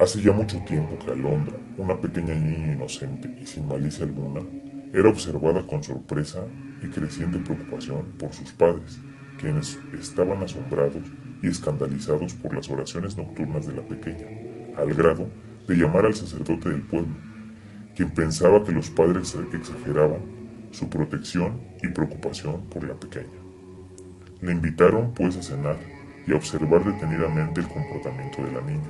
Hace ya mucho tiempo que Alondra, una pequeña niña inocente y sin malicia alguna, era observada con sorpresa y creciente preocupación por sus padres, quienes estaban asombrados y escandalizados por las oraciones nocturnas de la pequeña, al grado de llamar al sacerdote del pueblo, quien pensaba que los padres exageraban su protección y preocupación por la pequeña. Le invitaron pues a cenar y a observar detenidamente el comportamiento de la niña,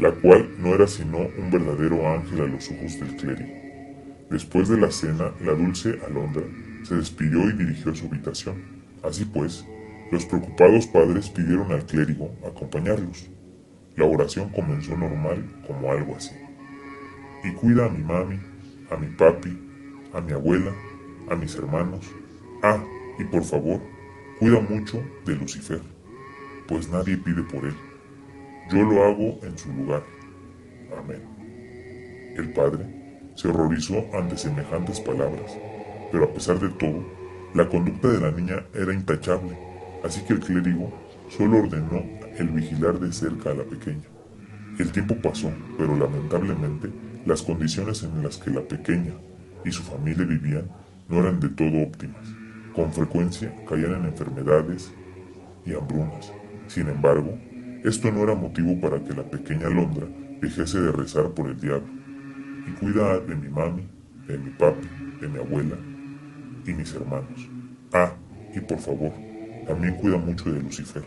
la cual no era sino un verdadero ángel a los ojos del clérigo. Después de la cena, la dulce Alondra se despidió y dirigió a su habitación. Así pues, los preocupados padres pidieron al clérigo acompañarlos. La oración comenzó normal como algo así. Y cuida a mi mami, a mi papi, a mi abuela, a mis hermanos. Ah, y por favor, cuida mucho de Lucifer, pues nadie pide por él. Yo lo hago en su lugar. Amén. El padre se horrorizó ante semejantes palabras, pero a pesar de todo, la conducta de la niña era intachable, así que el clérigo solo ordenó el vigilar de cerca a la pequeña. El tiempo pasó, pero lamentablemente las condiciones en las que la pequeña y su familia vivían no eran de todo óptimas. Con frecuencia caían en enfermedades y hambrunas. Sin embargo, esto no era motivo para que la pequeña Londra dejase de rezar por el diablo. Y cuida de mi mami, de mi papi, de mi abuela y mis hermanos. Ah, y por favor, también cuida mucho de Lucifer,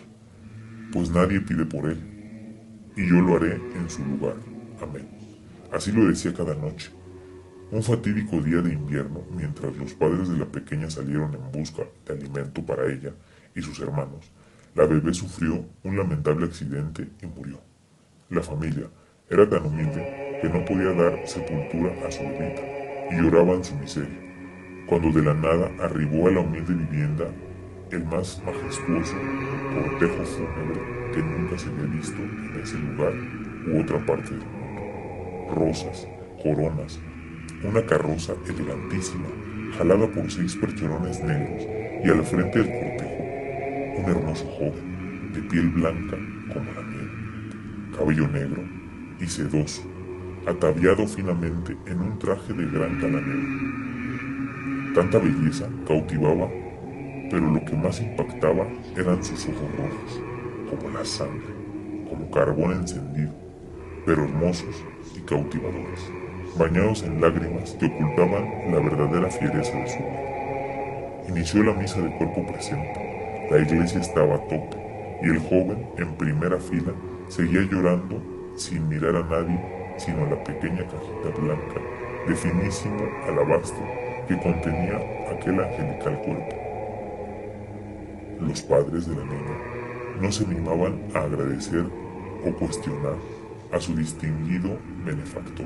pues nadie pide por él, y yo lo haré en su lugar. Amén. Así lo decía cada noche. Un fatídico día de invierno, mientras los padres de la pequeña salieron en busca de alimento para ella y sus hermanos, la bebé sufrió un lamentable accidente y murió. La familia era tan humilde que no podía dar sepultura a su bebita y lloraban su miseria cuando de la nada arribó a la humilde vivienda el más majestuoso cortejo fúnebre que nunca se había visto en ese lugar u otra parte del mundo. Rosas, coronas, una carroza elegantísima, jalada por seis percherones negros, y al frente del cortejo, un hermoso joven, de piel blanca como la miel, cabello negro y sedoso, ataviado finamente en un traje de gran calanero Tanta belleza cautivaba, pero lo que más impactaba eran sus ojos rojos, como la sangre, como carbón encendido, pero hermosos y cautivadores, bañados en lágrimas que ocultaban la verdadera fiereza de su vida. Inició la misa de cuerpo presente, la iglesia estaba a tope y el joven en primera fila seguía llorando sin mirar a nadie sino a la pequeña cajita blanca de finísimo alabastro que contenía aquel angelical cuerpo. Los padres de la niña no se animaban a agradecer o cuestionar a su distinguido benefactor,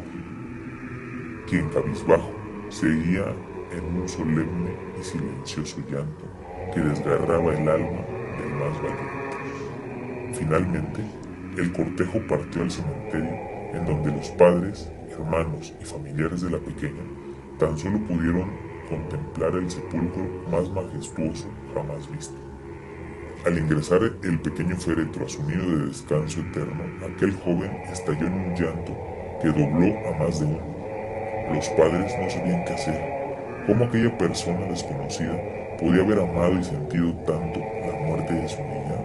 quien cabizbajo seguía en un solemne y silencioso llanto que desgarraba el alma del más valiente. Finalmente, el cortejo partió al cementerio en donde los padres, hermanos y familiares de la pequeña tan solo pudieron contemplar el sepulcro más majestuoso jamás visto. Al ingresar el pequeño féretro a su de descanso eterno, aquel joven estalló en un llanto que dobló a más de uno. Los padres no sabían qué hacer. ¿Cómo aquella persona desconocida podía haber amado y sentido tanto la muerte de su niña?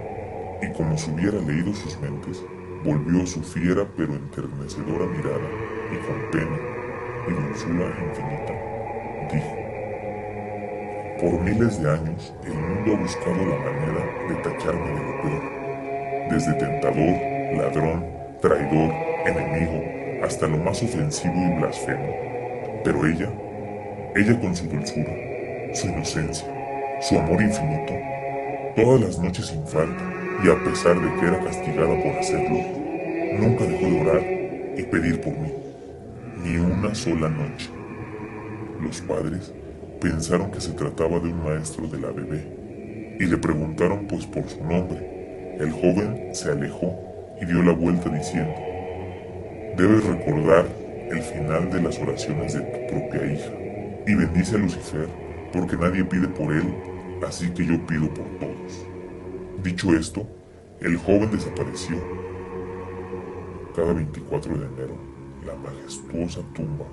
Y como si hubiera leído sus mentes, volvió su fiera pero enternecedora mirada y con pena y dulzura infinita, dijo, por miles de años el mundo ha buscado la manera de tacharme de lo peor, desde tentador, ladrón, traidor, enemigo, hasta lo más ofensivo y blasfemo. Pero ella, ella con su dulzura, su inocencia, su amor infinito, todas las noches sin falta, y a pesar de que era castigada por hacerlo, nunca dejó de orar y pedir por mí ni una sola noche. Los padres pensaron que se trataba de un maestro de la bebé y le preguntaron pues por su nombre. El joven se alejó y dio la vuelta diciendo, debes recordar el final de las oraciones de tu propia hija y bendice a Lucifer porque nadie pide por él, así que yo pido por todos. Dicho esto, el joven desapareció cada 24 de enero, la majestuosa tumba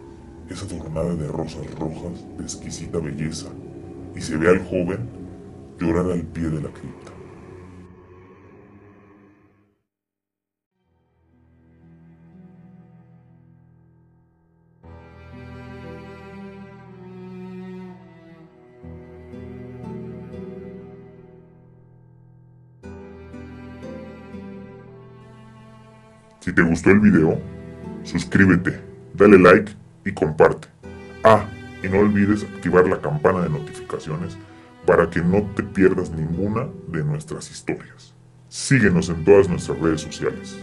es adornada de rosas rojas de exquisita belleza y se ve al joven llorar al pie de la cripta. Si te gustó el video, suscríbete, dale like y comparte. Ah, y no olvides activar la campana de notificaciones para que no te pierdas ninguna de nuestras historias. Síguenos en todas nuestras redes sociales.